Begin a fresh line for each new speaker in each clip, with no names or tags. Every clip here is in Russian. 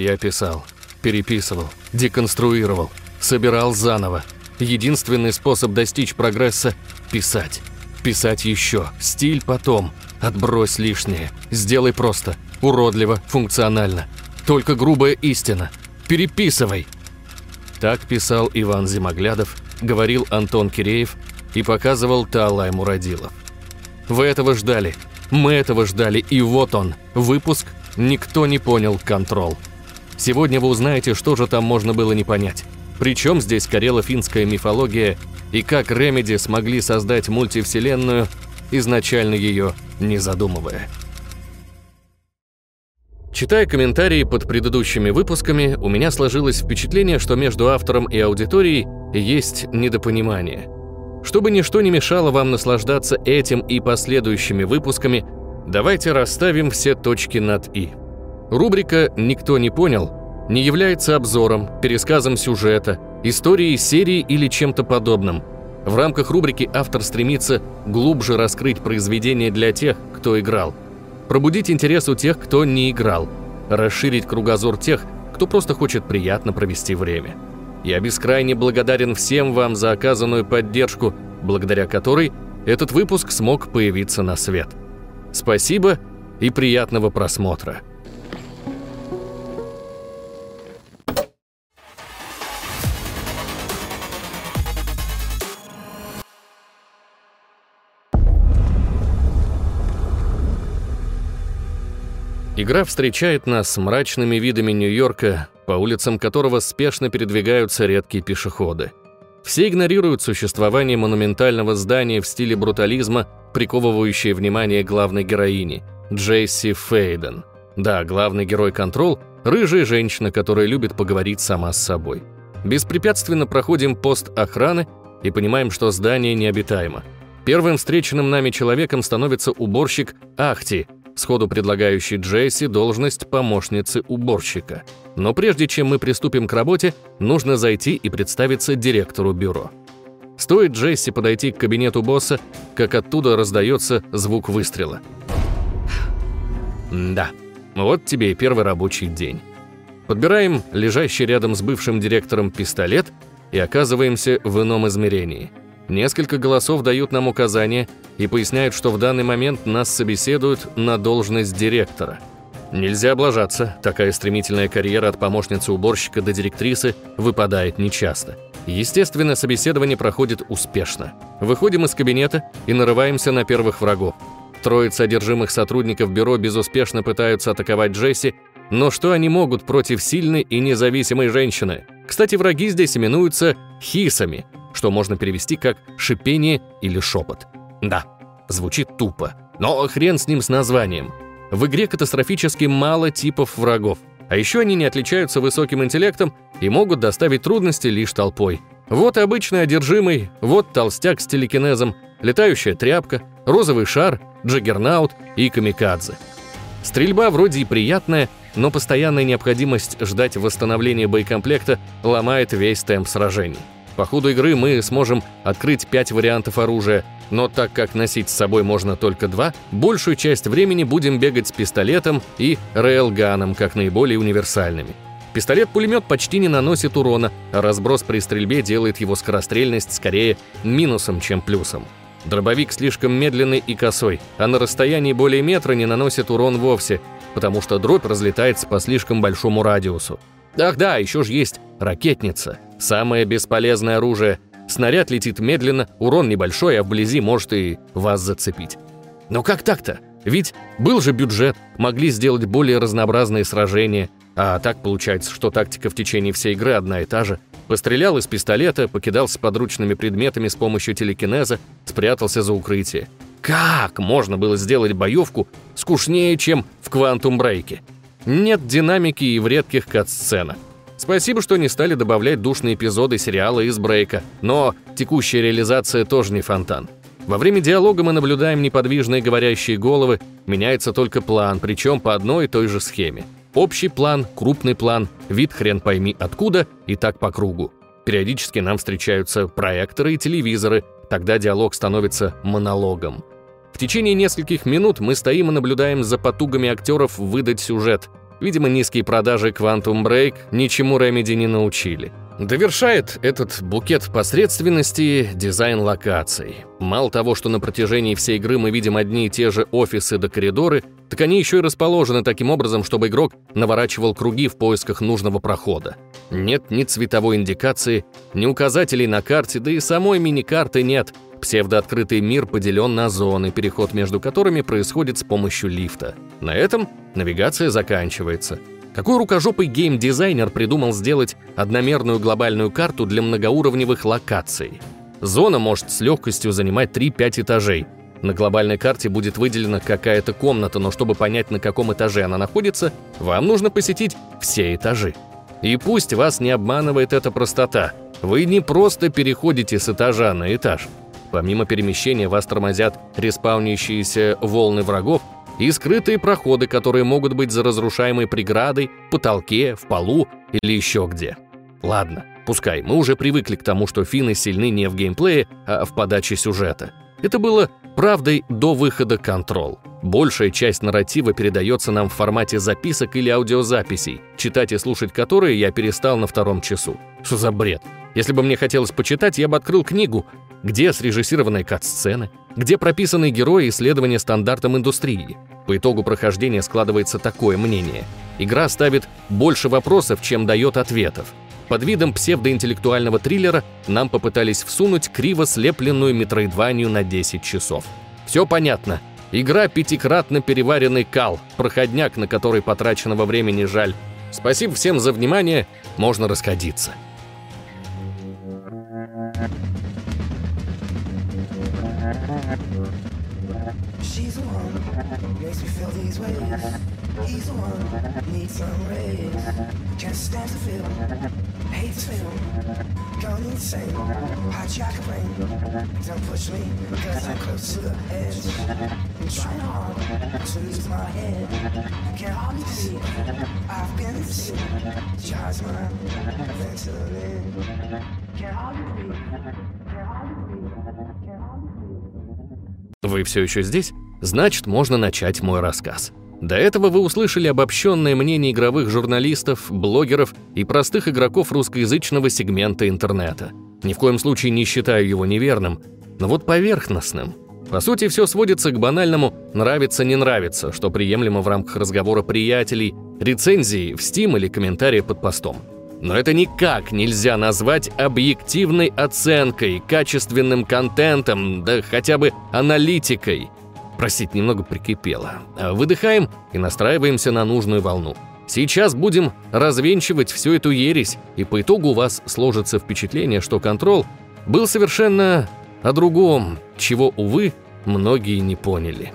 Я писал, переписывал, деконструировал, собирал заново. Единственный способ достичь прогресса – писать. Писать еще, стиль потом. Отбрось лишнее, сделай просто, уродливо, функционально. Только грубая истина. Переписывай. Так писал Иван Зимоглядов, говорил Антон Киреев и показывал Таалай Мурадилов. Вы этого ждали, мы этого ждали, и вот он, выпуск «Никто не понял. Контрол». Сегодня вы узнаете, что же там можно было не понять. Причем здесь карело-финская мифология и как Ремеди смогли создать мультивселенную, изначально ее не задумывая. Читая комментарии под предыдущими выпусками, у меня сложилось впечатление, что между автором и аудиторией есть недопонимание. Чтобы ничто не мешало вам наслаждаться этим и последующими выпусками, давайте расставим все точки над «и». Рубрика «Никто не понял» не является обзором, пересказом сюжета, историей серии или чем-то подобным. В рамках рубрики автор стремится глубже раскрыть произведение для тех, кто играл – пробудить интерес у тех, кто не играл, расширить кругозор тех, кто просто хочет приятно провести время. Я бескрайне благодарен всем вам за оказанную поддержку, благодаря которой этот выпуск смог появиться на свет. Спасибо и приятного просмотра. Игра встречает нас с мрачными видами Нью-Йорка, по улицам которого спешно передвигаются редкие пешеходы. Все игнорируют существование монументального здания в стиле брутализма, приковывающее внимание главной героини – Джейси Фейден. Да, главный герой «Контрол» – рыжая женщина, которая любит поговорить сама с собой. Беспрепятственно проходим пост охраны и понимаем, что здание необитаемо. Первым встреченным нами человеком становится уборщик Ахти – сходу предлагающий Джесси должность помощницы уборщика. Но прежде чем мы приступим к работе, нужно зайти и представиться директору бюро. Стоит Джесси подойти к кабинету босса, как оттуда раздается звук выстрела. Да, вот тебе и первый рабочий день. Подбираем лежащий рядом с бывшим директором пистолет и оказываемся в ином измерении – Несколько голосов дают нам указания и поясняют, что в данный момент нас собеседуют на должность директора. Нельзя облажаться, такая стремительная карьера от помощницы уборщика до директрисы выпадает нечасто. Естественно, собеседование проходит успешно. Выходим из кабинета и нарываемся на первых врагов. Троица одержимых сотрудников бюро безуспешно пытаются атаковать Джесси, но что они могут против сильной и независимой женщины? Кстати, враги здесь именуются хисами – что можно перевести как «шипение» или «шепот». Да, звучит тупо, но хрен с ним с названием. В игре катастрофически мало типов врагов, а еще они не отличаются высоким интеллектом и могут доставить трудности лишь толпой. Вот обычный одержимый, вот толстяк с телекинезом, летающая тряпка, розовый шар, джаггернаут и камикадзе. Стрельба вроде и приятная, но постоянная необходимость ждать восстановления боекомплекта ломает весь темп сражений. По ходу игры мы сможем открыть 5 вариантов оружия, но так как носить с собой можно только два, большую часть времени будем бегать с пистолетом и рейлганом, как наиболее универсальными. Пистолет-пулемет почти не наносит урона, а разброс при стрельбе делает его скорострельность скорее минусом, чем плюсом. Дробовик слишком медленный и косой, а на расстоянии более метра не наносит урон вовсе, потому что дробь разлетается по слишком большому радиусу. Ах да, еще же есть ракетница. Самое бесполезное оружие. Снаряд летит медленно, урон небольшой, а вблизи может и вас зацепить. Но как так-то? Ведь был же бюджет, могли сделать более разнообразные сражения. А так получается, что тактика в течение всей игры одна и та же. Пострелял из пистолета, покидался подручными предметами с помощью телекинеза, спрятался за укрытие. Как можно было сделать боевку скучнее, чем в «Квантум Брейке»? Нет динамики и в редких кат-сценах. Спасибо, что не стали добавлять душные эпизоды сериала из брейка, но текущая реализация тоже не фонтан. Во время диалога мы наблюдаем неподвижные говорящие головы, меняется только план, причем по одной и той же схеме. Общий план, крупный план, вид хрен пойми откуда и так по кругу. Периодически нам встречаются проекторы и телевизоры, тогда диалог становится монологом. В течение нескольких минут мы стоим и наблюдаем за потугами актеров выдать сюжет. Видимо, низкие продажи Quantum Break ничему Remedy не научили. Довершает этот букет посредственности дизайн локаций. Мало того, что на протяжении всей игры мы видим одни и те же офисы да коридоры, так они еще и расположены таким образом, чтобы игрок наворачивал круги в поисках нужного прохода. Нет ни цветовой индикации, ни указателей на карте, да и самой мини-карты нет. Псевдооткрытый мир поделен на зоны, переход между которыми происходит с помощью лифта. На этом навигация заканчивается. Какой рукожопый геймдизайнер придумал сделать одномерную глобальную карту для многоуровневых локаций? Зона может с легкостью занимать 3-5 этажей. На глобальной карте будет выделена какая-то комната, но чтобы понять, на каком этаже она находится, вам нужно посетить все этажи. И пусть вас не обманывает эта простота. Вы не просто переходите с этажа на этаж. Помимо перемещения вас тормозят респаунящиеся волны врагов, и скрытые проходы, которые могут быть за разрушаемой преградой, потолке, в полу или еще где. Ладно, пускай, мы уже привыкли к тому, что финны сильны не в геймплее, а в подаче сюжета. Это было правдой до выхода Control. Большая часть нарратива передается нам в формате записок или аудиозаписей, читать и слушать которые я перестал на втором часу. Что за бред? Если бы мне хотелось почитать, я бы открыл книгу, где срежиссированные кат-сцены, где прописаны герои исследования стандартам индустрии. По итогу прохождения складывается такое мнение. Игра ставит больше вопросов, чем дает ответов. Под видом псевдоинтеллектуального триллера нам попытались всунуть криво слепленную метроидванию на 10 часов. Все понятно. Игра пятикратно переваренный кал, проходняк, на который потраченного времени жаль. Спасибо всем за внимание, можно расходиться. She's the one, makes me feel these ways. He's the one, needs some rays. Can't stand the feel, hate the feel. Gone insane, hijack a brain. Don't push me, cause I'm close to the edge. I'm trying hard to lose my head. Can't hardly see, I've been sick. Charge my ventilator. Can't hardly breathe, can't hardly breathe, can't hardly breathe. Вы все еще здесь? Значит, можно начать мой рассказ. До этого вы услышали обобщенное мнение игровых журналистов, блогеров и простых игроков русскоязычного сегмента интернета. Ни в коем случае не считаю его неверным, но вот поверхностным. По сути, все сводится к банальному «нравится-не нравится», что приемлемо в рамках разговора приятелей, рецензии в Steam или комментарии под постом. Но это никак нельзя назвать объективной оценкой, качественным контентом, да хотя бы аналитикой – Простите, немного прикипело. Выдыхаем и настраиваемся на нужную волну. Сейчас будем развенчивать всю эту ересь, и по итогу у вас сложится впечатление, что контроль был совершенно о другом, чего, увы, многие не поняли.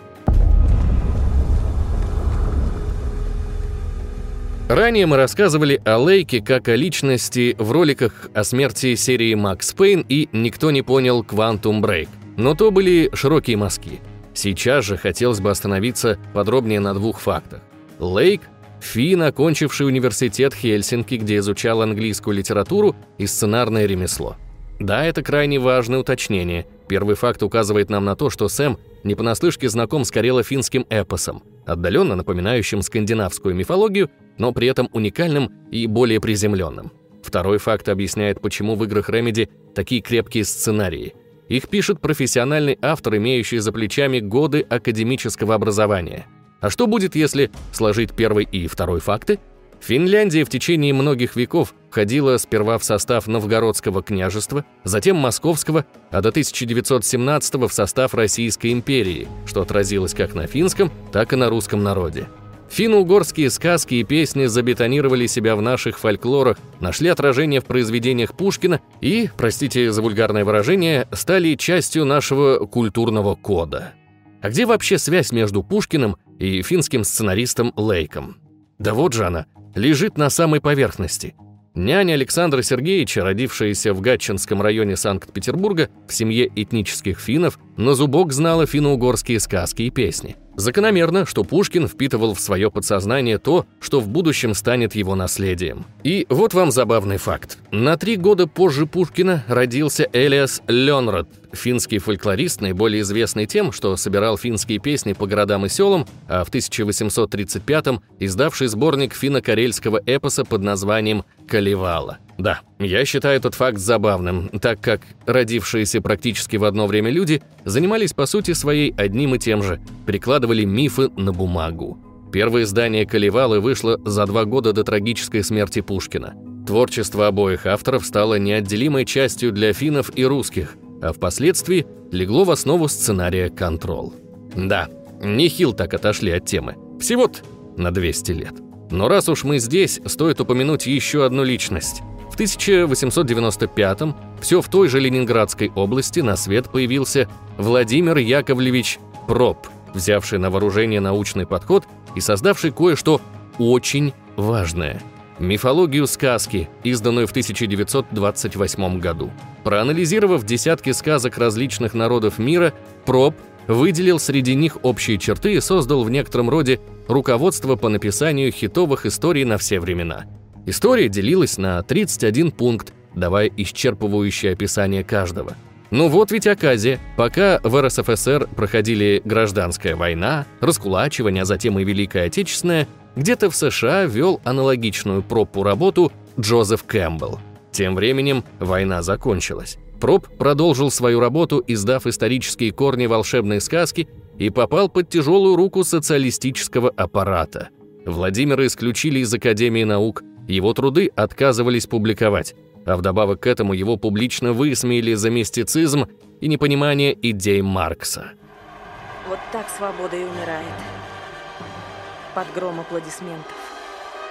Ранее мы рассказывали о Лейке как о личности в роликах о смерти серии Макс Пейн и «Никто не понял Quantum Break», но то были широкие мазки – Сейчас же хотелось бы остановиться подробнее на двух фактах. Лейк – фин, окончивший университет Хельсинки, где изучал английскую литературу и сценарное ремесло. Да, это крайне важное уточнение. Первый факт указывает нам на то, что Сэм не понаслышке знаком с карело-финским эпосом, отдаленно напоминающим скандинавскую мифологию, но при этом уникальным и более приземленным. Второй факт объясняет, почему в играх Remedy такие крепкие сценарии – их пишет профессиональный автор, имеющий за плечами годы академического образования. А что будет, если сложить первый и второй факты? Финляндия в течение многих веков входила сперва в состав Новгородского княжества, затем Московского, а до 1917 в состав Российской империи, что отразилось как на финском, так и на русском народе. Финно-угорские сказки и песни забетонировали себя в наших фольклорах, нашли отражение в произведениях Пушкина и, простите за вульгарное выражение, стали частью нашего культурного кода. А где вообще связь между Пушкиным и финским сценаристом Лейком? Да вот же она, лежит на самой поверхности. Няня Александра Сергеевича, родившаяся в Гатчинском районе Санкт-Петербурга в семье этнических финнов, на зубок знала финно-угорские сказки и песни. Закономерно, что Пушкин впитывал в свое подсознание то, что в будущем станет его наследием. И вот вам забавный факт. На три года позже Пушкина родился Элиас Ленрод, финский фольклорист, наиболее известный тем, что собирал финские песни по городам и селам, а в 1835-м издавший сборник финно-карельского эпоса под названием «Калевала». Да, я считаю этот факт забавным, так как родившиеся практически в одно время люди занимались по сути своей одним и тем же – перекладывали мифы на бумагу. Первое издание «Калевалы» вышло за два года до трагической смерти Пушкина. Творчество обоих авторов стало неотделимой частью для финнов и русских, а впоследствии легло в основу сценария «Контрол». Да, нехил так отошли от темы. Всего-то на 200 лет. Но раз уж мы здесь, стоит упомянуть еще одну личность – в 1895-м все в той же Ленинградской области на свет появился Владимир Яковлевич Проб, взявший на вооружение научный подход и создавший кое-что очень важное – мифологию сказки, изданную в 1928 году. Проанализировав десятки сказок различных народов мира, Проб выделил среди них общие черты и создал в некотором роде руководство по написанию хитовых историй на все времена – История делилась на 31 пункт, давая исчерпывающее описание каждого. Ну вот ведь оказия. Пока в РСФСР проходили гражданская война, раскулачивание, а затем и Великая Отечественная, где-то в США вел аналогичную пропу работу Джозеф Кэмпбелл. Тем временем война закончилась. Проб продолжил свою работу, издав исторические корни волшебной сказки и попал под тяжелую руку социалистического аппарата. Владимира исключили из Академии наук, его труды отказывались публиковать, а вдобавок к этому его публично высмеяли за мистицизм и непонимание идей Маркса.
Вот так свобода и умирает. Под гром аплодисментов.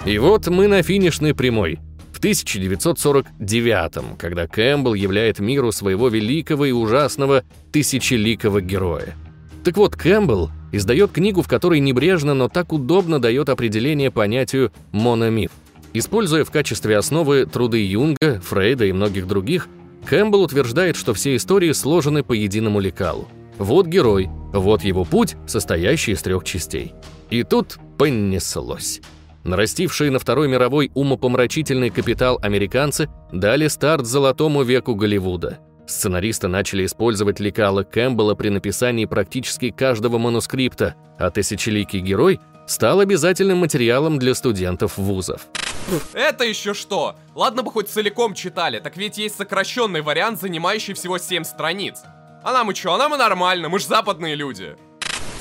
И вот мы на финишной прямой. В 1949 когда Кэмпбелл являет миру своего великого и ужасного тысячеликого героя. Так вот, Кэмпбелл издает книгу, в которой небрежно, но так удобно дает определение понятию «мономиф». Используя в качестве основы труды Юнга, Фрейда и многих других, Кэмпбелл утверждает, что все истории сложены по единому лекалу. Вот герой, вот его путь, состоящий из трех частей. И тут понеслось. Нарастившие на Второй мировой умопомрачительный капитал американцы дали старт золотому веку Голливуда. Сценаристы начали использовать лекала Кэмпбелла при написании практически каждого манускрипта, а тысячеликий герой стал обязательным материалом для студентов вузов.
Это еще что? Ладно бы хоть целиком читали, так ведь есть сокращенный вариант, занимающий всего 7 страниц. А нам и что? А нам и нормально, мы ж западные люди.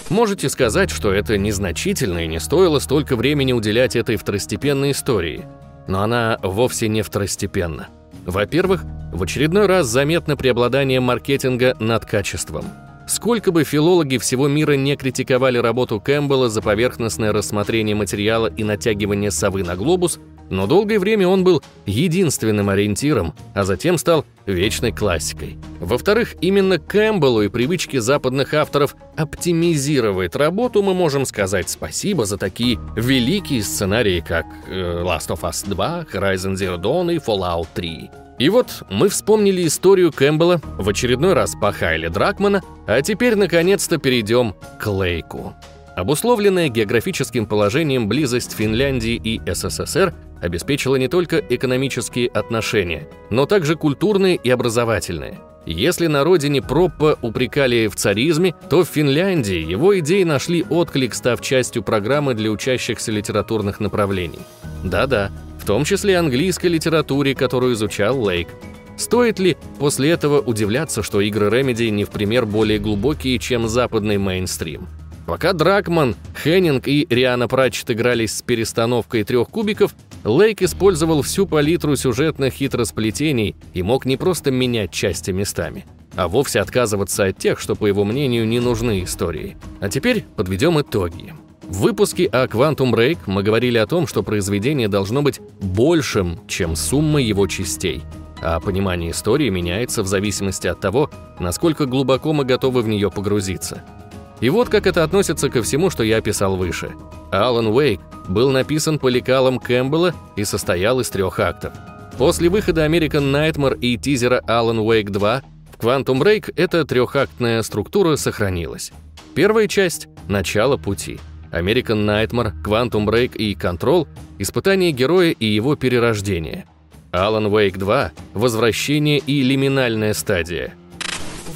Можете сказать, что это незначительно и не стоило столько времени уделять этой второстепенной истории. Но она вовсе не второстепенна. Во-первых, в очередной раз заметно преобладание маркетинга над качеством – Сколько бы филологи всего мира не критиковали работу Кэмпбелла за поверхностное рассмотрение материала и натягивание совы на глобус, но долгое время он был единственным ориентиром, а затем стал вечной классикой. Во-вторых, именно Кэмпбеллу и привычке западных авторов оптимизировать работу мы можем сказать спасибо за такие великие сценарии, как э, Last of Us 2, Horizon Zero Dawn и Fallout 3. И вот мы вспомнили историю Кэмпбелла, в очередной раз похайли Дракмана, а теперь наконец-то перейдем к Лейку. Обусловленная географическим положением близость Финляндии и СССР обеспечила не только экономические отношения, но также культурные и образовательные. Если на родине Проппа упрекали в царизме, то в Финляндии его идеи нашли отклик, став частью программы для учащихся литературных направлений. Да-да, в том числе английской литературе, которую изучал Лейк. Стоит ли после этого удивляться, что игры Remedy не в пример более глубокие, чем западный мейнстрим? Пока Дракман, Хеннинг и Риана Пратчет игрались с перестановкой трех кубиков, Лейк использовал всю палитру сюжетных хитросплетений и мог не просто менять части местами, а вовсе отказываться от тех, что, по его мнению, не нужны истории. А теперь подведем итоги. В выпуске о Quantum Break мы говорили о том, что произведение должно быть большим, чем сумма его частей, а понимание истории меняется в зависимости от того, насколько глубоко мы готовы в нее погрузиться. И вот как это относится ко всему, что я описал выше. Алан Уэйк был написан по лекалам Кэмпбелла и состоял из трех актов. После выхода American Nightmare и тизера Alan Wake 2 В Quantum Break эта трехактная структура сохранилась. Первая часть — начало пути. American Nightmare, Quantum Break и Control — испытание героя и его перерождение. Alan Wake 2 — возвращение и лиминальная стадия.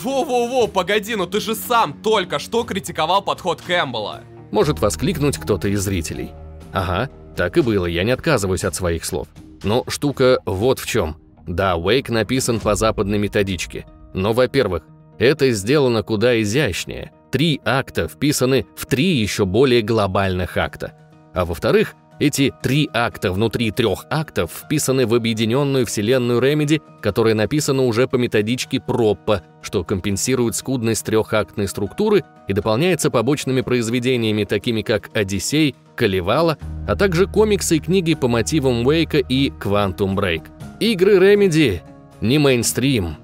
Во-во-во, погоди, ну ты же сам только что критиковал подход Кэмпбелла.
Может воскликнуть кто-то из зрителей. Ага, так и было, я не отказываюсь от своих слов. Но штука вот в чем. Да, Wake написан по западной методичке. Но, во-первых, это сделано куда изящнее. Три акта вписаны в три еще более глобальных акта. А во-вторых, эти три акта внутри трех актов вписаны в объединенную вселенную Ремеди, которая написана уже по методичке Проппа, что компенсирует скудность трехактной структуры и дополняется побочными произведениями, такими как «Одиссей», «Калевала», а также комиксы и книги по мотивам Уэйка и «Квантум Брейк». Игры Ремеди не мейнстрим.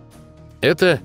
Это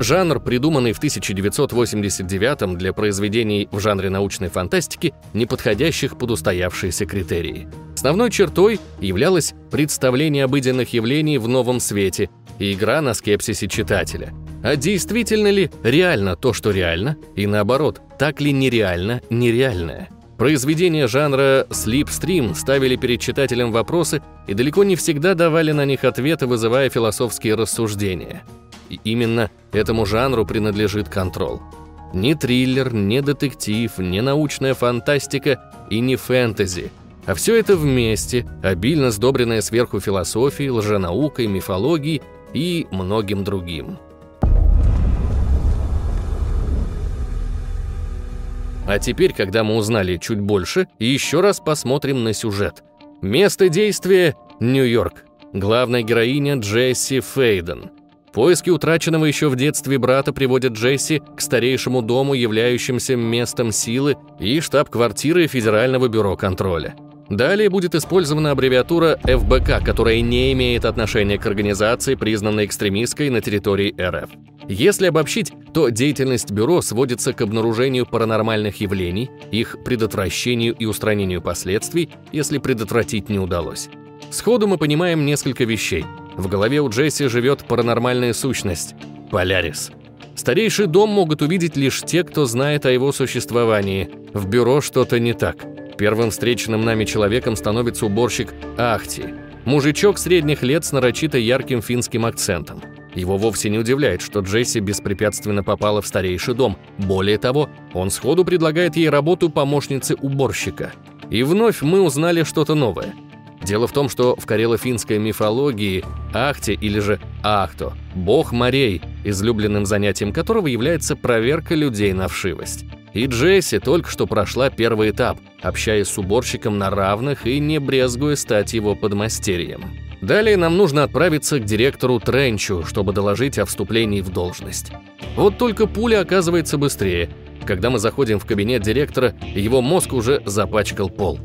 Жанр, придуманный в 1989 для произведений в жанре научной фантастики, не подходящих под устоявшиеся критерии. Основной чертой являлось представление обыденных явлений в новом свете и игра на скепсисе читателя. А действительно ли реально то, что реально, и наоборот, так ли нереально нереальное? Произведения жанра слипстрим ставили перед читателем вопросы и далеко не всегда давали на них ответы, вызывая философские рассуждения. И именно этому жанру принадлежит «Контрол». Ни триллер, ни детектив, ни научная фантастика и не фэнтези. А все это вместе, обильно сдобренное сверху философией, лженаукой, мифологией и многим другим. А теперь, когда мы узнали чуть больше, еще раз посмотрим на сюжет. Место действия – Нью-Йорк. Главная героиня Джесси Фейден – Поиски утраченного еще в детстве брата приводят Джесси к старейшему дому, являющимся местом силы и штаб-квартиры Федерального бюро контроля. Далее будет использована аббревиатура ФБК, которая не имеет отношения к организации, признанной экстремистской на территории РФ. Если обобщить, то деятельность бюро сводится к обнаружению паранормальных явлений, их предотвращению и устранению последствий, если предотвратить не удалось. Сходу мы понимаем несколько вещей – в голове у Джесси живет паранормальная сущность – Полярис. Старейший дом могут увидеть лишь те, кто знает о его существовании. В бюро что-то не так. Первым встреченным нами человеком становится уборщик Ахти. Мужичок средних лет с нарочито ярким финским акцентом. Его вовсе не удивляет, что Джесси беспрепятственно попала в старейший дом. Более того, он сходу предлагает ей работу помощницы уборщика. И вновь мы узнали что-то новое – Дело в том, что в карело-финской мифологии Ахте или же Ахто – бог морей, излюбленным занятием которого является проверка людей на вшивость. И Джесси только что прошла первый этап, общаясь с уборщиком на равных и не брезгуя стать его подмастерьем. Далее нам нужно отправиться к директору Тренчу, чтобы доложить о вступлении в должность. Вот только пуля оказывается быстрее. Когда мы заходим в кабинет директора, его мозг уже запачкал пол.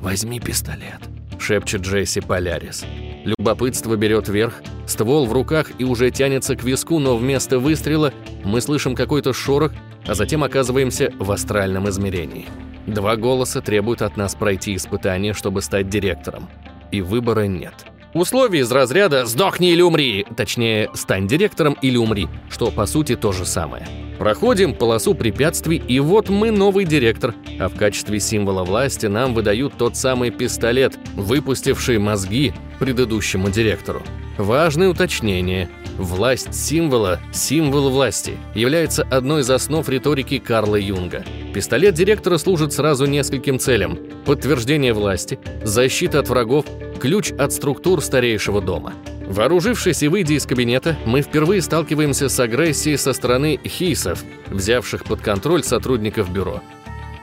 «Возьми пистолет», шепчет Джесси Полярис. Любопытство берет верх, ствол в руках и уже тянется к виску, но вместо выстрела мы слышим какой-то шорох, а затем оказываемся в астральном измерении. Два голоса требуют от нас пройти испытание, чтобы стать директором. И выбора нет. Условия из разряда «сдохни или умри», точнее «стань директором или умри», что по сути то же самое. Проходим полосу препятствий, и вот мы новый директор, а в качестве символа власти нам выдают тот самый пистолет, выпустивший мозги предыдущему директору. Важное уточнение. Власть символа, символ власти, является одной из основ риторики Карла Юнга. Пистолет директора служит сразу нескольким целям. Подтверждение власти, защита от врагов, ключ от структур старейшего дома. Вооружившись и выйдя из кабинета, мы впервые сталкиваемся с агрессией со стороны хисов, взявших под контроль сотрудников бюро.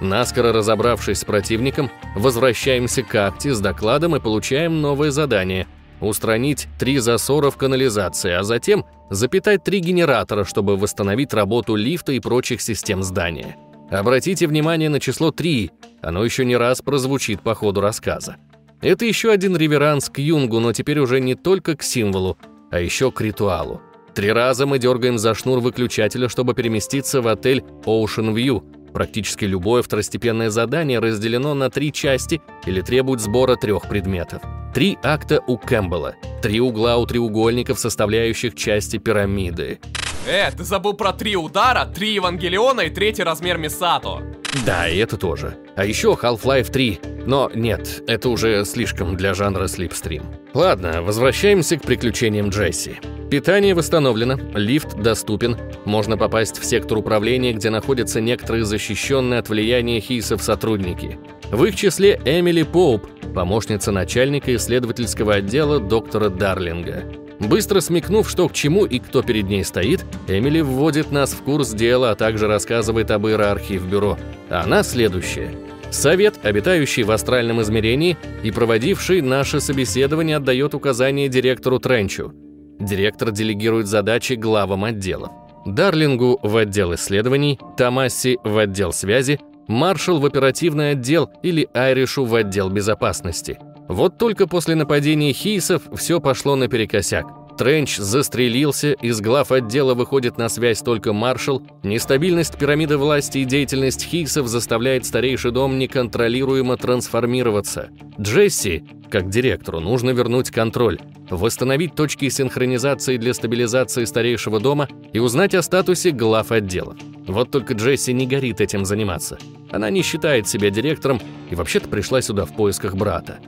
Наскоро разобравшись с противником, возвращаемся к акте с докладом и получаем новое задание – устранить три засора в канализации, а затем запитать три генератора, чтобы восстановить работу лифта и прочих систем здания. Обратите внимание на число 3, оно еще не раз прозвучит по ходу рассказа. Это еще один реверанс к Юнгу, но теперь уже не только к символу, а еще к ритуалу. Три раза мы дергаем за шнур выключателя, чтобы переместиться в отель Ocean View. Практически любое второстепенное задание разделено на три части или требует сбора трех предметов. Три акта у Кэмпбелла, три угла у треугольников, составляющих части пирамиды.
Э, ты забыл про три удара, три Евангелиона и третий размер Мисато.
Да, и это тоже. А еще Half-Life 3. Но нет, это уже слишком для жанра слипстрим. Ладно, возвращаемся к приключениям Джесси. Питание восстановлено, лифт доступен, можно попасть в сектор управления, где находятся некоторые защищенные от влияния хисов сотрудники. В их числе Эмили Поуп, помощница начальника исследовательского отдела доктора Дарлинга. Быстро смекнув, что к чему и кто перед ней стоит, Эмили вводит нас в курс дела, а также рассказывает об иерархии в бюро. Она следующая. Совет, обитающий в астральном измерении и проводивший наше собеседование, отдает указания директору Тренчу. Директор делегирует задачи главам отделов. Дарлингу в отдел исследований, Томаси в отдел связи, Маршал в оперативный отдел или Айришу в отдел безопасности. Вот только после нападения хейсов все пошло наперекосяк. Тренч застрелился, из глав отдела выходит на связь только маршал, нестабильность пирамиды власти и деятельность хейсов заставляет старейший дом неконтролируемо трансформироваться. Джесси, как директору, нужно вернуть контроль, восстановить точки синхронизации для стабилизации старейшего дома и узнать о статусе глав отдела. Вот только Джесси не горит этим заниматься. Она не считает себя директором и вообще-то пришла сюда в поисках брата.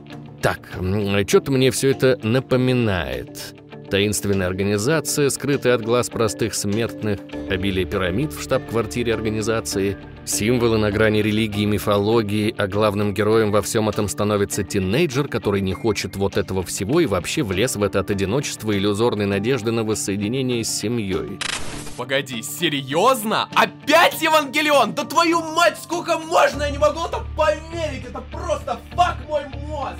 Так, что-то мне все это напоминает. Таинственная организация, скрытая от глаз простых смертных, обилие пирамид в штаб-квартире организации, символы на грани религии и мифологии, а главным героем во всем этом становится тинейджер, который не хочет вот этого всего и вообще влез в это от одиночества иллюзорной надежды на воссоединение с семьей.
Погоди, серьезно? Опять Евангелион? Да твою мать, сколько можно? Я не могу это поверить! Это просто фак мой мозг!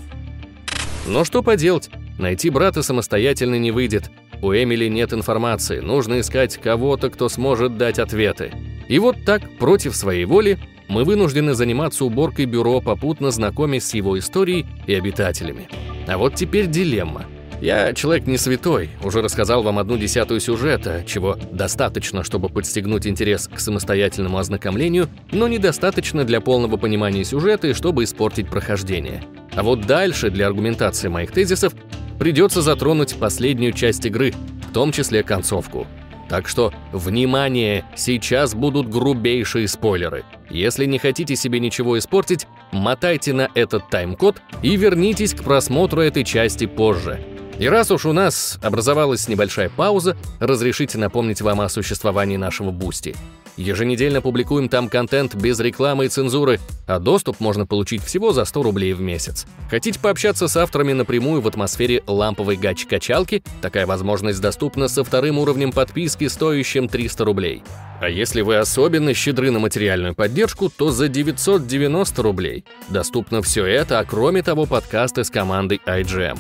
Но что поделать? Найти брата самостоятельно не выйдет. У Эмили нет информации, нужно искать кого-то, кто сможет дать ответы. И вот так, против своей воли, мы вынуждены заниматься уборкой бюро, попутно знакомясь с его историей и обитателями. А вот теперь дилемма. Я человек не святой, уже рассказал вам одну десятую сюжета, чего достаточно, чтобы подстегнуть интерес к самостоятельному ознакомлению, но недостаточно для полного понимания сюжета и чтобы испортить прохождение. А вот дальше для аргументации моих тезисов придется затронуть последнюю часть игры, в том числе концовку. Так что, внимание, сейчас будут грубейшие спойлеры. Если не хотите себе ничего испортить, мотайте на этот тайм-код и вернитесь к просмотру этой части позже. И раз уж у нас образовалась небольшая пауза, разрешите напомнить вам о существовании нашего Boosty. Еженедельно публикуем там контент без рекламы и цензуры, а доступ можно получить всего за 100 рублей в месяц. Хотите пообщаться с авторами напрямую в атмосфере ламповой гач-качалки? Такая возможность доступна со вторым уровнем подписки, стоящим 300 рублей. А если вы особенно щедры на материальную поддержку, то за 990 рублей доступно все это, а кроме того подкасты с командой IGM.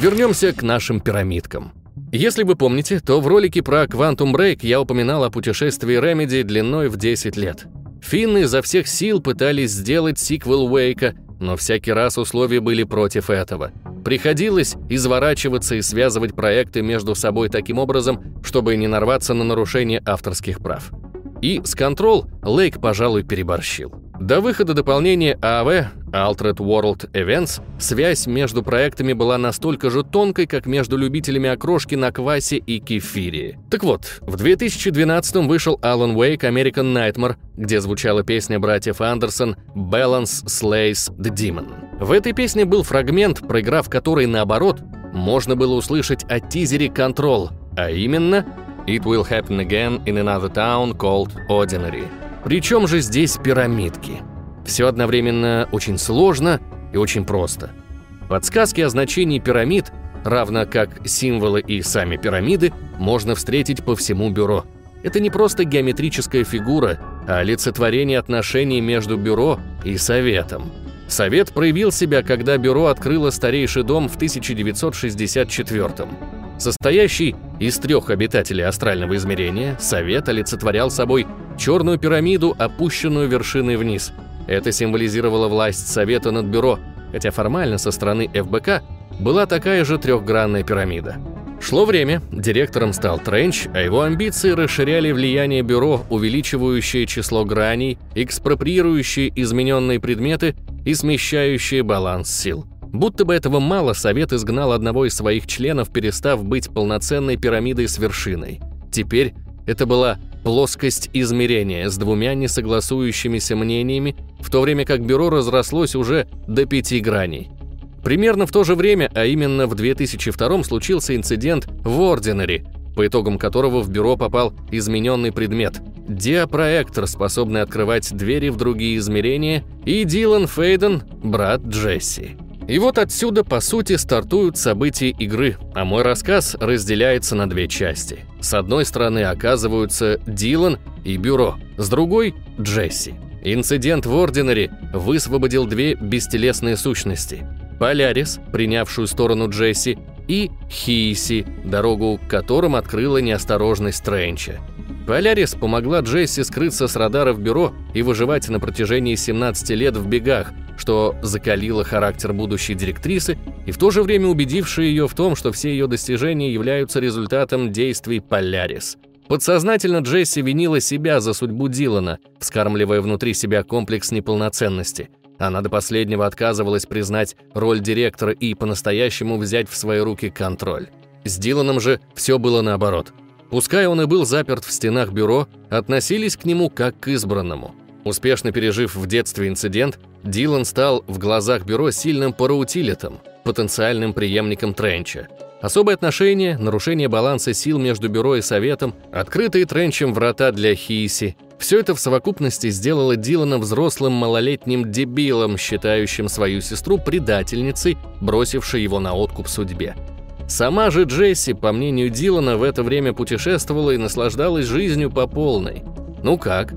Вернемся к нашим пирамидкам. Если вы помните, то в ролике про Quantum Break я упоминал о путешествии Remedy длиной в 10 лет. Финны изо всех сил пытались сделать сиквел Уэйка, но всякий раз условия были против этого. Приходилось изворачиваться и связывать проекты между собой таким образом, чтобы не нарваться на нарушение авторских прав. И с Control Лейк, пожалуй, переборщил. До выхода дополнения ААВ Altered World Events связь между проектами была настолько же тонкой, как между любителями окрошки на квасе и кефире. Так вот, в 2012 вышел Alan Wake American Nightmare, где звучала песня братьев Андерсон «Balance Slays the Demon». В этой песне был фрагмент, проиграв который наоборот, можно было услышать о тизере Control, а именно «It will happen again in another town called Ordinary». Причем же здесь пирамидки? Все одновременно очень сложно и очень просто. Подсказки о значении пирамид, равно как символы и сами пирамиды, можно встретить по всему бюро. Это не просто геометрическая фигура, а олицетворение отношений между бюро и советом. Совет проявил себя, когда бюро открыло старейший дом в 1964 -м. Состоящий из трех обитателей астрального измерения, совет олицетворял собой черную пирамиду, опущенную вершиной вниз. Это символизировало власть совета над бюро, хотя формально со стороны ФБК была такая же трехгранная пирамида. Шло время, директором стал Тренч, а его амбиции расширяли влияние бюро, увеличивающее число граней, экспроприирующие измененные предметы и смещающие баланс сил. Будто бы этого мало, Совет изгнал одного из своих членов, перестав быть полноценной пирамидой с вершиной. Теперь это была плоскость измерения с двумя несогласующимися мнениями, в то время как бюро разрослось уже до пяти граней. Примерно в то же время, а именно в 2002 случился инцидент в Ординаре, по итогам которого в бюро попал измененный предмет – диапроектор, способный открывать двери в другие измерения, и Дилан Фейден – брат Джесси. И вот отсюда, по сути, стартуют события игры, а мой рассказ разделяется на две части. С одной стороны оказываются Дилан и Бюро, с другой – Джесси. Инцидент в Ординаре высвободил две бестелесные сущности. Полярис, принявшую сторону Джесси, и Хиси, дорогу к которым открыла неосторожность Тренча. Полярис помогла Джесси скрыться с радаров бюро и выживать на протяжении 17 лет в бегах, что закалило характер будущей директрисы и в то же время убедившее ее в том, что все ее достижения являются результатом действий Полярис. Подсознательно Джесси винила себя за судьбу Дилана, вскармливая внутри себя комплекс неполноценности. Она до последнего отказывалась признать роль директора и по-настоящему взять в свои руки контроль. С Диланом же все было наоборот – Пускай он и был заперт в стенах бюро, относились к нему как к избранному. Успешно пережив в детстве инцидент, Дилан стал в глазах бюро сильным параутилитом, потенциальным преемником Тренча. Особое отношение, нарушение баланса сил между бюро и советом, открытые Тренчем врата для Хиси – все это в совокупности сделало Дилана взрослым малолетним дебилом, считающим свою сестру предательницей, бросившей его на откуп судьбе. Сама же Джесси, по мнению Дилана, в это время путешествовала и наслаждалась жизнью по полной. Ну как?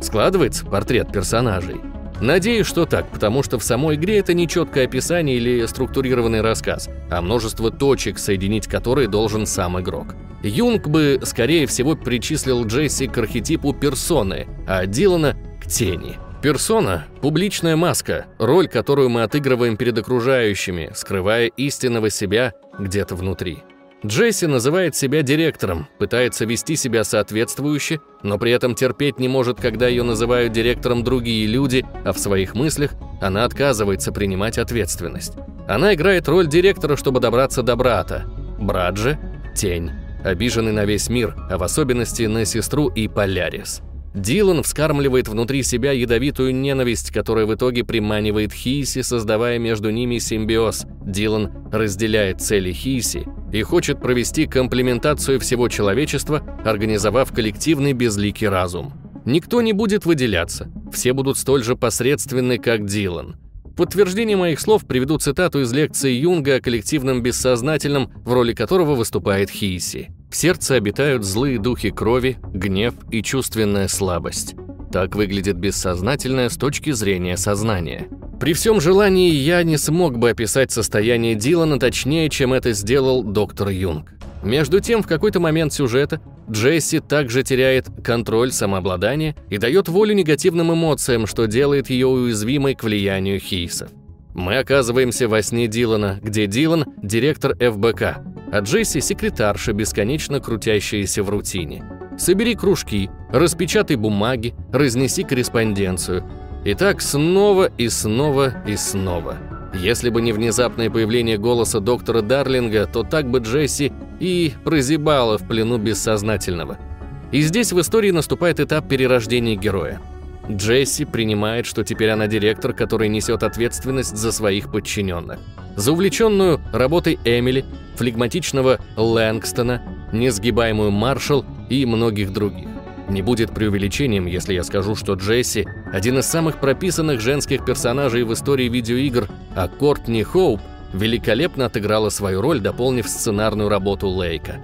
Складывается портрет персонажей? Надеюсь, что так, потому что в самой игре это не четкое описание или структурированный рассказ, а множество точек, соединить которые должен сам игрок. Юнг бы, скорее всего, причислил Джесси к архетипу персоны, а Дилана – к тени – Персона – публичная маска, роль, которую мы отыгрываем перед окружающими, скрывая истинного себя где-то внутри. Джесси называет себя директором, пытается вести себя соответствующе, но при этом терпеть не может, когда ее называют директором другие люди, а в своих мыслях она отказывается принимать ответственность. Она играет роль директора, чтобы добраться до брата. Брат же – тень, обиженный на весь мир, а в особенности на сестру и Полярис. Дилан вскармливает внутри себя ядовитую ненависть, которая в итоге приманивает Хиси, создавая между ними симбиоз. Дилан разделяет цели Хиси и хочет провести комплементацию всего человечества, организовав коллективный безликий разум. Никто не будет выделяться, все будут столь же посредственны, как Дилан. В подтверждение моих слов приведу цитату из лекции Юнга о коллективном бессознательном, в роли которого выступает Хиси. В сердце обитают злые духи крови, гнев и чувственная слабость. Так выглядит бессознательное с точки зрения сознания. При всем желании я не смог бы описать состояние Дилана точнее, чем это сделал доктор Юнг. Между тем, в какой-то момент сюжета Джесси также теряет контроль самообладания и дает волю негативным эмоциям, что делает ее уязвимой к влиянию Хейсов. Мы оказываемся во сне Дилана, где Дилан – директор ФБК, а Джесси – секретарша, бесконечно крутящаяся в рутине. Собери кружки, распечатай бумаги, разнеси корреспонденцию. И так снова и снова и снова. Если бы не внезапное появление голоса доктора Дарлинга, то так бы Джесси и прозябала в плену бессознательного. И здесь в истории наступает этап перерождения героя. Джесси принимает, что теперь она директор, который несет ответственность за своих подчиненных. За увлеченную работой Эмили, флегматичного Лэнгстона, несгибаемую Маршалл и многих других. Не будет преувеличением, если я скажу, что Джесси – один из самых прописанных женских персонажей в истории видеоигр, а Кортни Хоуп великолепно отыграла свою роль, дополнив сценарную работу Лейка.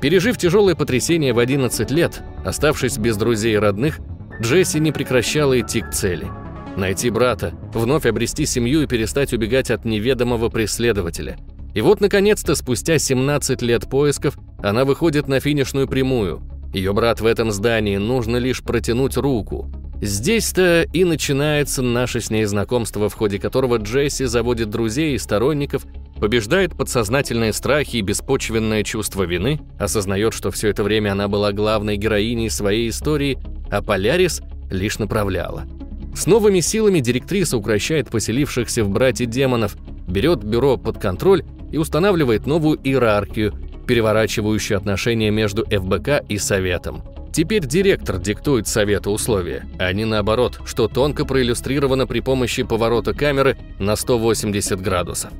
Пережив тяжелое потрясение в 11 лет, оставшись без друзей и родных, Джесси не прекращала идти к цели. Найти брата, вновь обрести семью и перестать убегать от неведомого преследователя. И вот, наконец-то, спустя 17 лет поисков, она выходит на финишную прямую. Ее брат в этом здании, нужно лишь протянуть руку. Здесь-то и начинается наше с ней знакомство, в ходе которого Джесси заводит друзей и сторонников, побеждает подсознательные страхи и беспочвенное чувство вины, осознает, что все это время она была главной героиней своей истории, а Полярис лишь направляла. С новыми силами директриса укращает поселившихся в брате демонов, берет бюро под контроль и устанавливает новую иерархию, переворачивающую отношения между ФБК и Советом. Теперь директор диктует Совету условия, а не наоборот, что тонко проиллюстрировано при помощи поворота камеры на 180 градусов.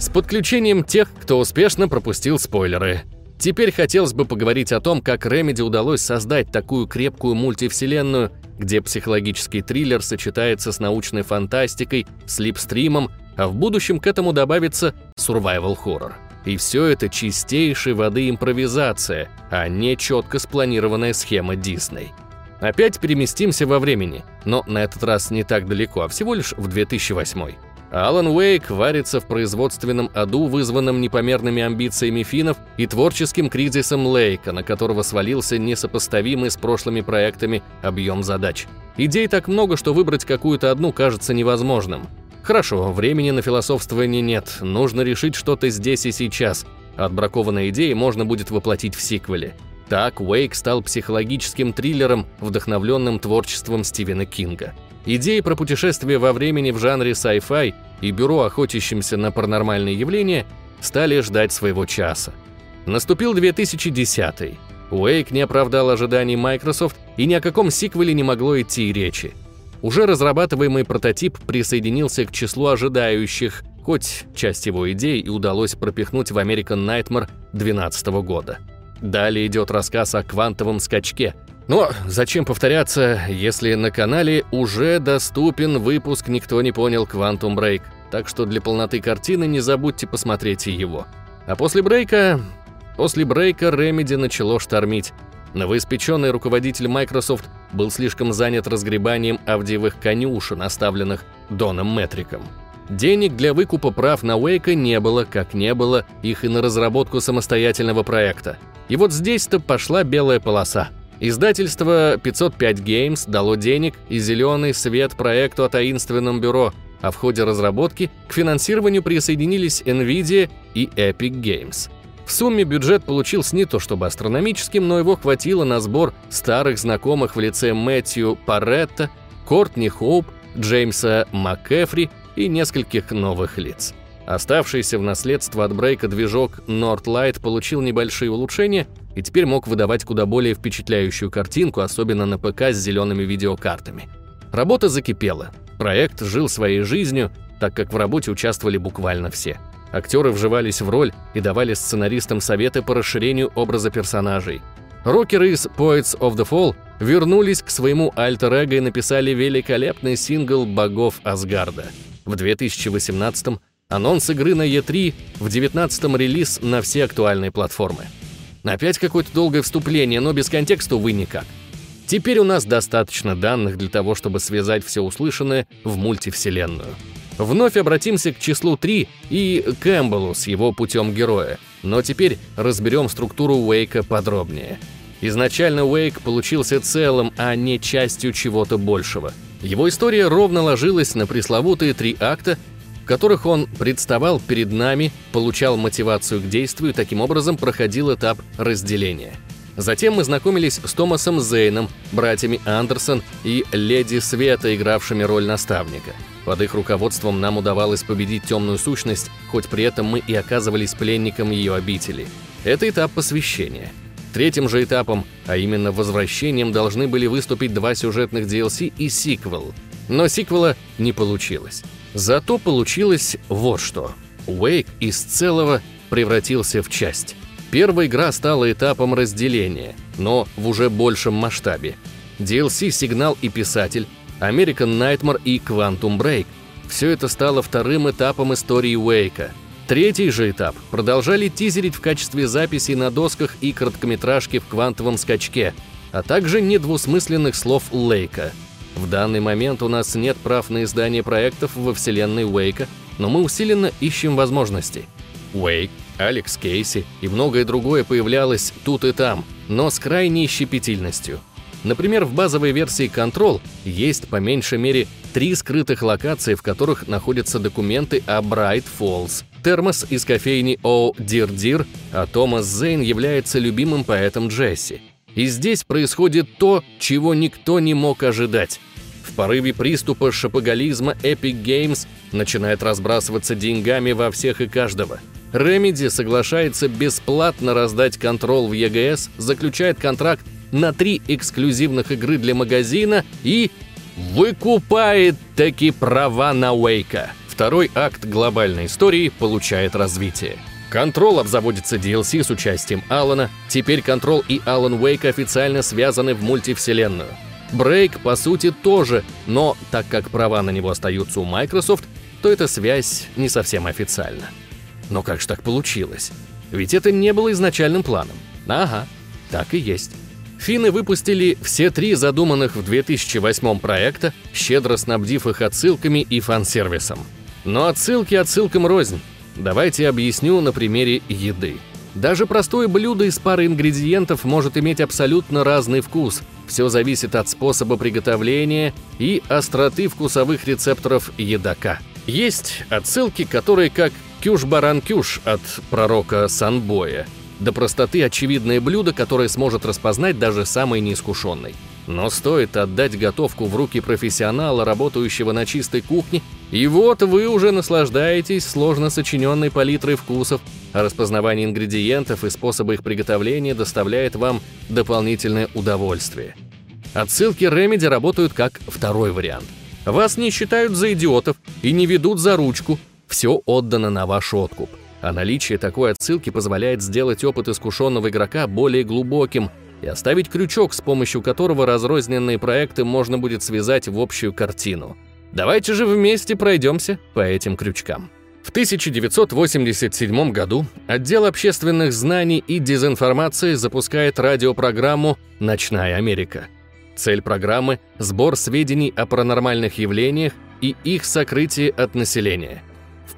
С подключением тех, кто успешно пропустил спойлеры. Теперь хотелось бы поговорить о том, как Remedy удалось создать такую крепкую мультивселенную, где психологический триллер сочетается с научной фантастикой, слипстримом, а в будущем к этому добавится survival horror. И все это чистейшей воды импровизация, а не четко спланированная схема Дисней. Опять переместимся во времени, но на этот раз не так далеко, а всего лишь в 2008 Алан Уэйк варится в производственном аду, вызванном непомерными амбициями финнов и творческим кризисом Лейка, на которого свалился несопоставимый с прошлыми проектами объем задач. Идей так много, что выбрать какую-то одну кажется невозможным. Хорошо, времени на философствование нет, нужно решить что-то здесь и сейчас. Отбракованные идеи можно будет воплотить в сиквеле. Так Уэйк стал психологическим триллером, вдохновленным творчеством Стивена Кинга. Идеи про путешествие во времени в жанре sci-fi и бюро, охотящимся на паранормальные явления, стали ждать своего часа. Наступил 2010 Уэйк не оправдал ожиданий Microsoft, и ни о каком сиквеле не могло идти и речи. Уже разрабатываемый прототип присоединился к числу ожидающих, хоть часть его идей и удалось пропихнуть в American Nightmare 2012 года. Далее идет рассказ о квантовом скачке – но зачем повторяться, если на канале уже доступен выпуск «Никто не понял Quantum Break», так что для полноты картины не забудьте посмотреть и его. А после брейка... После брейка Remedy начало штормить. Новоиспеченный руководитель Microsoft был слишком занят разгребанием авдиевых конюшен, оставленных Доном Метриком. Денег для выкупа прав на Уэйка не было, как не было их и на разработку самостоятельного проекта. И вот здесь-то пошла белая полоса. Издательство 505 Games дало денег и зеленый свет проекту о таинственном бюро, а в ходе разработки к финансированию присоединились Nvidia и Epic Games. В сумме бюджет получился не то чтобы астрономическим, но его хватило на сбор старых знакомых в лице Мэтью Паретта, Кортни Хоуп, Джеймса МакКефри и нескольких новых лиц. Оставшийся в наследство от брейка движок Northlight получил небольшие улучшения и теперь мог выдавать куда более впечатляющую картинку, особенно на ПК с зелеными видеокартами. Работа закипела. Проект жил своей жизнью, так как в работе участвовали буквально все. Актеры вживались в роль и давали сценаристам советы по расширению образа персонажей. Рокеры из Poets of the Fall вернулись к своему альтер-эго и написали великолепный сингл «Богов Асгарда». В 2018 Анонс игры на E3, в 19-м релиз на все актуальные платформы. Опять какое-то долгое вступление, но без контекста, увы, никак. Теперь у нас достаточно данных для того, чтобы связать все услышанное в мультивселенную. Вновь обратимся к числу 3 и Кэмпбеллу с его путем героя, но теперь разберем структуру Уэйка подробнее. Изначально Уэйк получился целым, а не частью чего-то большего. Его история ровно ложилась на пресловутые три акта которых он представал перед нами, получал мотивацию к действию и таким образом проходил этап разделения. Затем мы знакомились с Томасом Зейном, братьями Андерсон и Леди Света, игравшими роль наставника. Под их руководством нам удавалось победить темную сущность, хоть при этом мы и оказывались пленником ее обители. Это этап посвящения. Третьим же этапом, а именно возвращением, должны были выступить два сюжетных DLC и сиквел. Но сиквела не получилось. Зато получилось вот что. Уэйк из целого превратился в часть. Первая игра стала этапом разделения, но в уже большем масштабе. DLC «Сигнал» и «Писатель», American Nightmare и Quantum Break – все это стало вторым этапом истории Уэйка. Третий же этап продолжали тизерить в качестве записей на досках и короткометражки в квантовом скачке, а также недвусмысленных слов Лейка – в данный момент у нас нет прав на издание проектов во вселенной Уэйка, но мы усиленно ищем возможности. Уэйк, Алекс Кейси и многое другое появлялось тут и там, но с крайней щепетильностью. Например, в базовой версии Control есть по меньшей мере три скрытых локации, в которых находятся документы о Bright Falls, термос из кофейни Oh Deer Diner, а Томас Зейн является любимым поэтом Джесси. И здесь происходит то, чего никто не мог ожидать. В порыве приступа шапоголизма Epic Games начинает разбрасываться деньгами во всех и каждого. Remedy соглашается бесплатно раздать контрол в EGS, заключает контракт на три эксклюзивных игры для магазина и выкупает таки права на Уэйка. Второй акт глобальной истории получает развитие. Контрол обзаводится DLC с участием Алана, теперь Контрол и Алан Уэйк официально связаны в мультивселенную. Брейк, по сути, тоже, но так как права на него остаются у Microsoft, то эта связь не совсем официальна. Но как же так получилось? Ведь это не было изначальным планом. Ага, так и есть. Финны выпустили все три задуманных в 2008 проекта, щедро снабдив их отсылками и фан-сервисом. Но отсылки отсылкам рознь. Давайте объясню на примере еды. Даже простое блюдо из пары ингредиентов может иметь абсолютно разный вкус. Все зависит от способа приготовления и остроты вкусовых рецепторов едока. Есть отсылки, которые как кюш-баран-кюш от пророка Санбоя – до простоты очевидное блюдо, которое сможет распознать даже самый неискушенный. Но стоит отдать готовку в руки профессионала, работающего на чистой кухне, и вот вы уже наслаждаетесь сложно сочиненной палитрой вкусов, а распознавание ингредиентов и способы их приготовления доставляет вам дополнительное удовольствие. Отсылки Remedy работают как второй вариант. Вас не считают за идиотов и не ведут за ручку, все отдано на ваш откуп. А наличие такой отсылки позволяет сделать опыт искушенного игрока более глубоким и оставить крючок, с помощью которого разрозненные проекты можно будет связать в общую картину. Давайте же вместе пройдемся по этим крючкам. В 1987 году отдел общественных знаний и дезинформации запускает радиопрограмму «Ночная Америка». Цель программы – сбор сведений о паранормальных явлениях и их сокрытие от населения –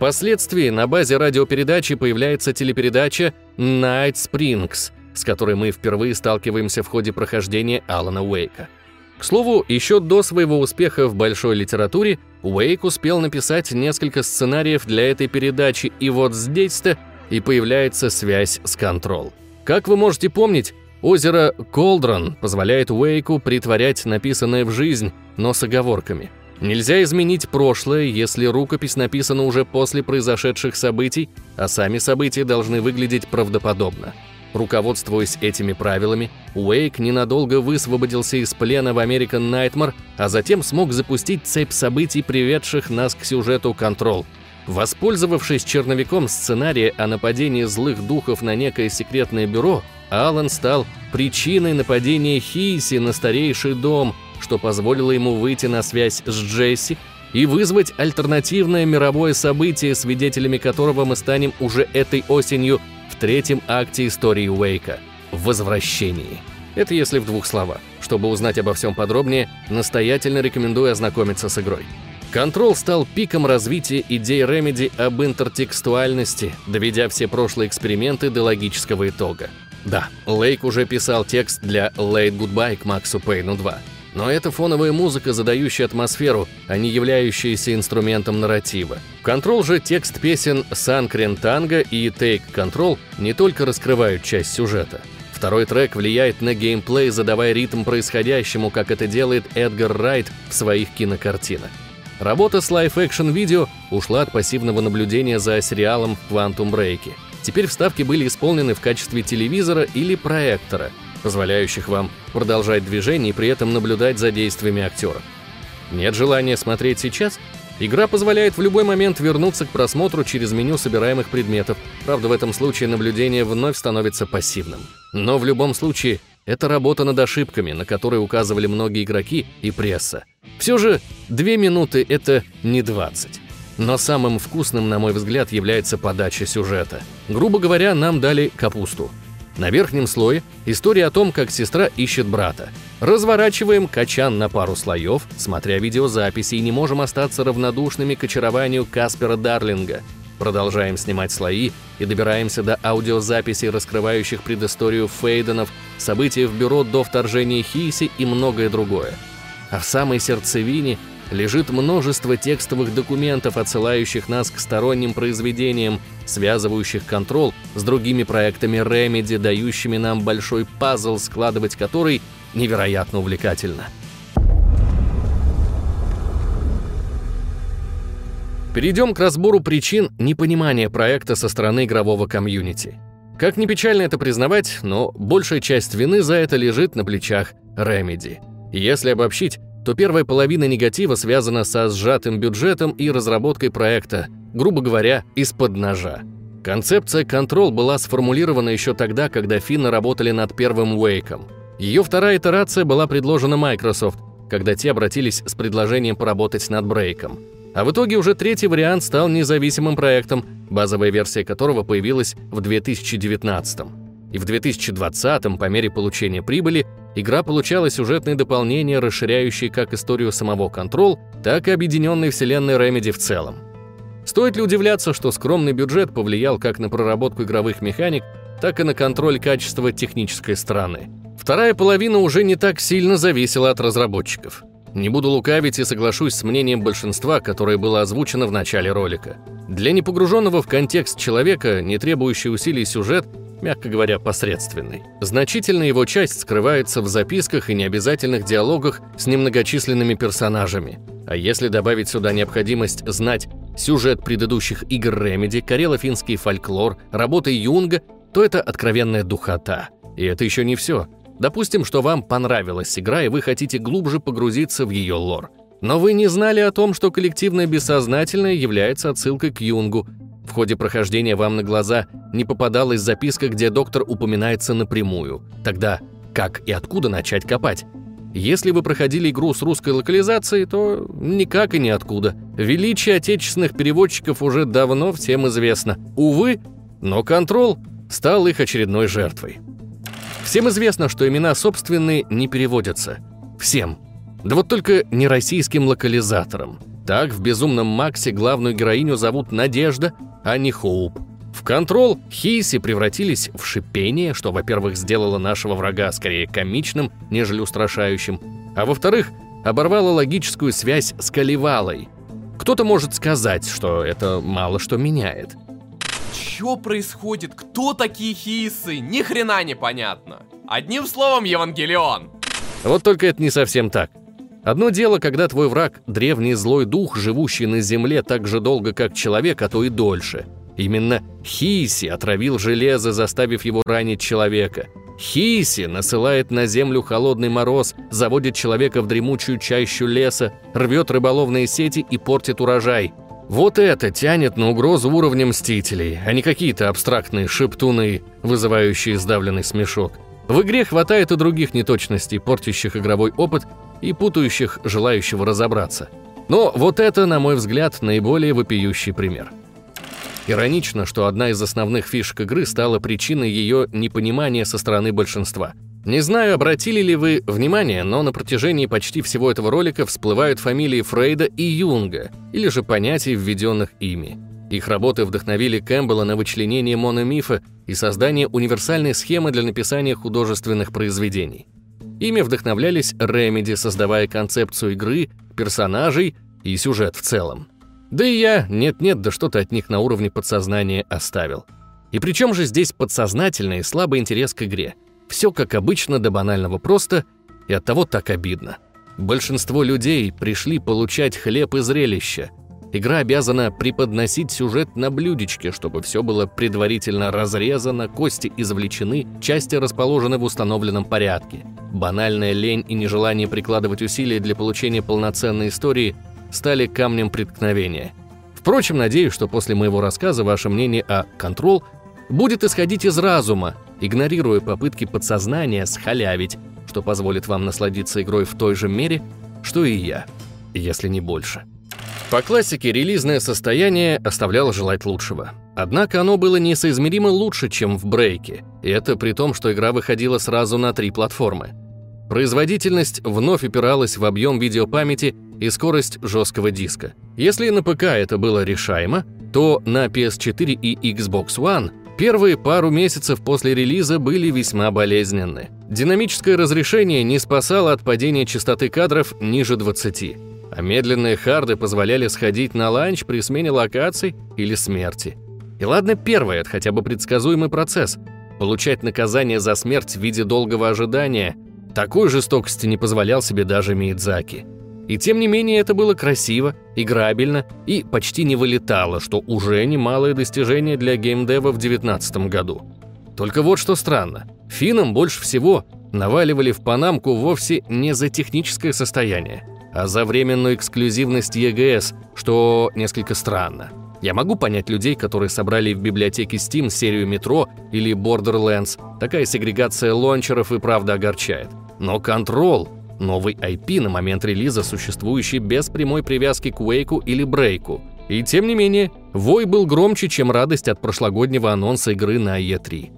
Впоследствии на базе радиопередачи появляется телепередача Night Springs, с которой мы впервые сталкиваемся в ходе прохождения Алана Уэйка. К слову, еще до своего успеха в большой литературе Уэйк успел написать несколько сценариев для этой передачи, и вот здесь-то и появляется связь с Control. Как вы можете помнить, озеро Колдрон позволяет Уэйку притворять написанное в жизнь, но с оговорками – Нельзя изменить прошлое, если рукопись написана уже после произошедших событий, а сами события должны выглядеть правдоподобно. Руководствуясь этими правилами, Уэйк ненадолго высвободился из плена в American Nightmare, а затем смог запустить цепь событий, приведших нас к сюжету «Контрол». Воспользовавшись черновиком сценария о нападении злых духов на некое секретное бюро, Алан стал причиной нападения Хиси на старейший дом – что позволило ему выйти на связь с Джесси и вызвать альтернативное мировое событие, свидетелями которого мы станем уже этой осенью в третьем акте истории Уэйка – «Возвращении». Это если в двух словах. Чтобы узнать обо всем подробнее, настоятельно рекомендую ознакомиться с игрой. Контрол стал пиком развития идей Remedy об интертекстуальности, доведя все прошлые эксперименты до логического итога. Да, Лейк уже писал текст для Late Goodbye к Максу Пейну 2. Но это фоновая музыка, задающая атмосферу, а не являющаяся инструментом нарратива. Control же текст песен «Сан Крентанго» и «Take Control» не только раскрывают часть сюжета. Второй трек влияет на геймплей, задавая ритм происходящему, как это делает Эдгар Райт в своих кинокартинах. Работа с live-action видео ушла от пассивного наблюдения за сериалом Quantum Break. Теперь вставки были исполнены в качестве телевизора или проектора – позволяющих вам продолжать движение и при этом наблюдать за действиями актера. Нет желания смотреть сейчас? Игра позволяет в любой момент вернуться к просмотру через меню собираемых предметов. Правда, в этом случае наблюдение вновь становится пассивным. Но в любом случае, это работа над ошибками, на которые указывали многие игроки и пресса. Все же, две минуты — это не 20. Но самым вкусным, на мой взгляд, является подача сюжета. Грубо говоря, нам дали капусту. На верхнем слое история о том, как сестра ищет брата. Разворачиваем качан на пару слоев, смотря видеозаписи, и не можем остаться равнодушными к очарованию Каспера Дарлинга. Продолжаем снимать слои и добираемся до аудиозаписей, раскрывающих предысторию Фейденов, события в бюро до вторжения Хиси и многое другое. А в самой сердцевине – лежит множество текстовых документов, отсылающих нас к сторонним произведениям, связывающих контрол с другими проектами Remedy, дающими нам большой пазл, складывать который невероятно увлекательно. Перейдем к разбору причин непонимания проекта со стороны игрового комьюнити. Как ни печально это признавать, но большая часть вины за это лежит на плечах Remedy. Если обобщить, то первая половина негатива связана со сжатым бюджетом и разработкой проекта, грубо говоря, из-под ножа. Концепция Control была сформулирована еще тогда, когда финны работали над первым Уэйком. Ее вторая итерация была предложена Microsoft, когда те обратились с предложением поработать над Брейком. А в итоге уже третий вариант стал независимым проектом, базовая версия которого появилась в 2019 И в 2020 по мере получения прибыли, игра получала сюжетные дополнения, расширяющие как историю самого Control, так и объединенной вселенной Remedy в целом. Стоит ли удивляться, что скромный бюджет повлиял как на проработку игровых механик, так и на контроль качества технической стороны. Вторая половина уже не так сильно зависела от разработчиков. Не буду лукавить и соглашусь с мнением большинства, которое было озвучено в начале ролика. Для непогруженного в контекст человека, не требующий усилий сюжет, мягко говоря, посредственный. Значительная его часть скрывается в записках и необязательных диалогах с немногочисленными персонажами. А если добавить сюда необходимость знать сюжет предыдущих игр Remedy, карело-финский фольклор, работы Юнга, то это откровенная духота. И это еще не все. Допустим, что вам понравилась игра, и вы хотите глубже погрузиться в ее лор. Но вы не знали о том, что коллективное бессознательное является отсылкой к Юнгу. В ходе прохождения вам на глаза не попадалась записка, где доктор упоминается напрямую. Тогда как и откуда начать копать? Если вы проходили игру с русской локализацией, то никак и ниоткуда. Величие отечественных переводчиков уже давно всем известно. Увы, но Control стал их очередной жертвой. Всем известно, что имена собственные не переводятся. Всем. Да вот только не российским локализатором. Так в «Безумном Максе» главную героиню зовут Надежда, а не Хоуп. В «Контрол» Хейси превратились в шипение, что, во-первых, сделало нашего врага скорее комичным, нежели устрашающим, а во-вторых, оборвало логическую связь с Каливалой. Кто-то может сказать, что это мало что меняет.
Чё происходит? Кто такие хисы? Ни хрена не понятно. Одним словом, Евангелион.
Вот только это не совсем так. Одно дело, когда твой враг – древний злой дух, живущий на земле так же долго, как человек, а то и дольше. Именно Хиси отравил железо, заставив его ранить человека. Хиси насылает на землю холодный мороз, заводит человека в дремучую чащу леса, рвет рыболовные сети и портит урожай. Вот это тянет на угрозу уровня Мстителей, а не какие-то абстрактные шептуны, вызывающие сдавленный смешок. В игре хватает и других неточностей, портящих игровой опыт и путающих желающего разобраться. Но вот это, на мой взгляд, наиболее вопиющий пример. Иронично, что одна из основных фишек игры стала причиной ее непонимания со стороны большинства – не знаю, обратили ли вы внимание, но на протяжении почти всего этого ролика всплывают фамилии Фрейда и Юнга, или же понятий, введенных ими. Их работы вдохновили Кэмпбелла на вычленение мономифа и создание универсальной схемы для написания художественных произведений. Ими вдохновлялись Ремеди, создавая концепцию игры, персонажей и сюжет в целом. Да и я нет-нет, да что-то от них на уровне подсознания оставил. И причем же здесь подсознательный и слабый интерес к игре – все как обычно до банального просто и оттого так обидно. Большинство людей пришли получать хлеб и зрелище. Игра обязана преподносить сюжет на блюдечке, чтобы все было предварительно разрезано, кости извлечены, части расположены в установленном порядке. Банальная лень и нежелание прикладывать усилия для получения полноценной истории стали камнем преткновения. Впрочем, надеюсь, что после моего рассказа ваше мнение о «Контрол» будет исходить из разума, игнорируя попытки подсознания схалявить, что позволит вам насладиться игрой в той же мере, что и я, если не больше. По классике релизное состояние оставляло желать лучшего. Однако оно было несоизмеримо лучше, чем в брейке, и это при том, что игра выходила сразу на три платформы. Производительность вновь упиралась в объем видеопамяти и скорость жесткого диска. Если на ПК это было решаемо, то на PS4 и Xbox One Первые пару месяцев после релиза были весьма болезненны. Динамическое разрешение не спасало от падения частоты кадров ниже 20, а медленные харды позволяли сходить на ланч при смене локаций или смерти. И ладно первое, это хотя бы предсказуемый процесс. Получать наказание за смерть в виде долгого ожидания – такой жестокости не позволял себе даже Миядзаки. И тем не менее это было красиво, играбельно и почти не вылетало, что уже немалое достижение для геймдева в 2019 году. Только вот что странно. Финнам больше всего наваливали в Панамку вовсе не за техническое состояние, а за временную эксклюзивность EGS, что несколько странно. Я могу понять людей, которые собрали в библиотеке Steam серию Metro или Borderlands. Такая сегрегация лончеров и правда огорчает. Но Control — новый IP на момент релиза, существующий без прямой привязки к Wake или Брейку. И тем не менее, вой был громче, чем радость от прошлогоднего анонса игры на E3.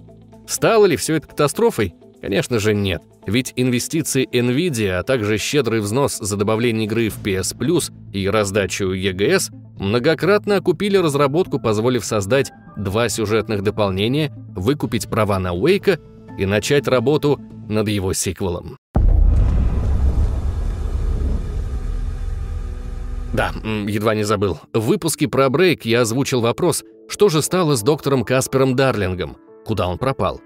Стало ли все это катастрофой? Конечно же нет. Ведь инвестиции NVIDIA, а также щедрый взнос за добавление игры в PS Plus и раздачу EGS многократно окупили разработку, позволив создать два сюжетных дополнения, выкупить права на Уэйка и начать работу над его сиквелом. Да, едва не забыл. В выпуске про Брейк я озвучил вопрос, что же стало с доктором Каспером Дарлингом, куда он пропал.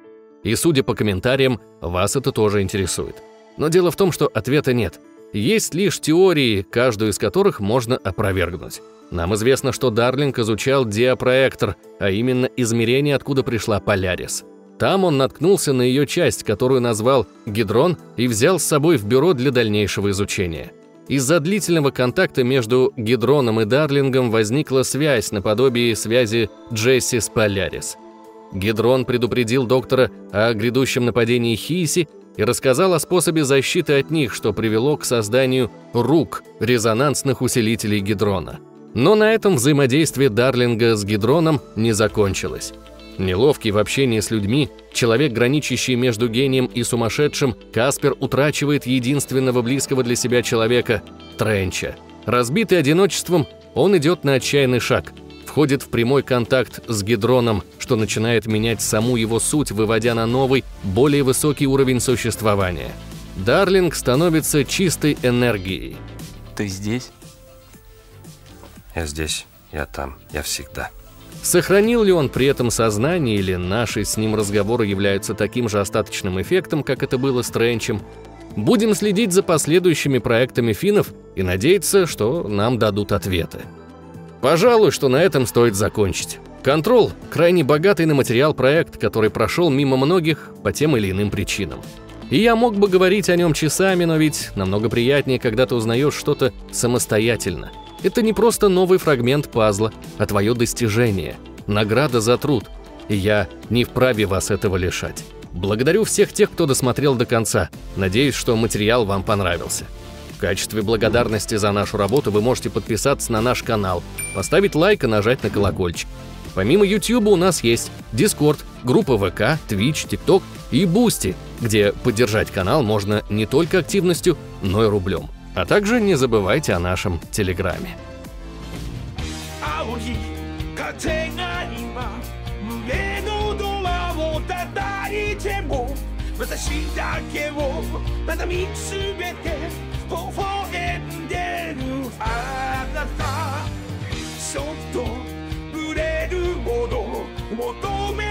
И судя по комментариям, вас это тоже интересует. Но дело в том, что ответа нет. Есть лишь теории, каждую из которых можно опровергнуть. Нам известно, что Дарлинг изучал диапроектор, а именно измерение, откуда пришла Полярис. Там он наткнулся на ее часть, которую назвал Гидрон, и взял с собой в бюро для дальнейшего изучения. Из-за длительного контакта между Гидроном и Дарлингом возникла связь наподобие связи Джесси с Полярис – Гидрон предупредил доктора о грядущем нападении Хиси и рассказал о способе защиты от них, что привело к созданию рук резонансных усилителей Гидрона. Но на этом взаимодействие Дарлинга с Гидроном не закончилось. Неловкий в общении с людьми, человек, граничащий между гением и сумасшедшим, Каспер утрачивает единственного близкого для себя человека – Тренча. Разбитый одиночеством, он идет на отчаянный шаг – входит в прямой контакт с гидроном, что начинает менять саму его суть, выводя на новый, более высокий уровень существования. Дарлинг становится чистой энергией.
Ты здесь? Я здесь, я там, я всегда.
Сохранил ли он при этом сознание или наши с ним разговоры являются таким же остаточным эффектом, как это было с Тренчем? Будем следить за последующими проектами финнов и надеяться, что нам дадут ответы. Пожалуй, что на этом стоит закончить. Контрол – крайне богатый на материал проект, который прошел мимо многих по тем или иным причинам. И я мог бы говорить о нем часами, но ведь намного приятнее, когда ты узнаешь что-то самостоятельно. Это не просто новый фрагмент пазла, а твое достижение, награда за труд. И я не вправе вас этого лишать. Благодарю всех тех, кто досмотрел до конца. Надеюсь, что материал вам понравился. В качестве благодарности за нашу работу вы можете подписаться на наш канал, поставить лайк и нажать на колокольчик. Помимо YouTube у нас есть Discord, группа ВК, Twitch, TikTok и Boosty, где поддержать канал можно не только активностью, но и рублем. А также не забывайте о нашем Телеграме. But the sheep that gave up, but 微笑んでるあなた。ちょっとぶれるほど求め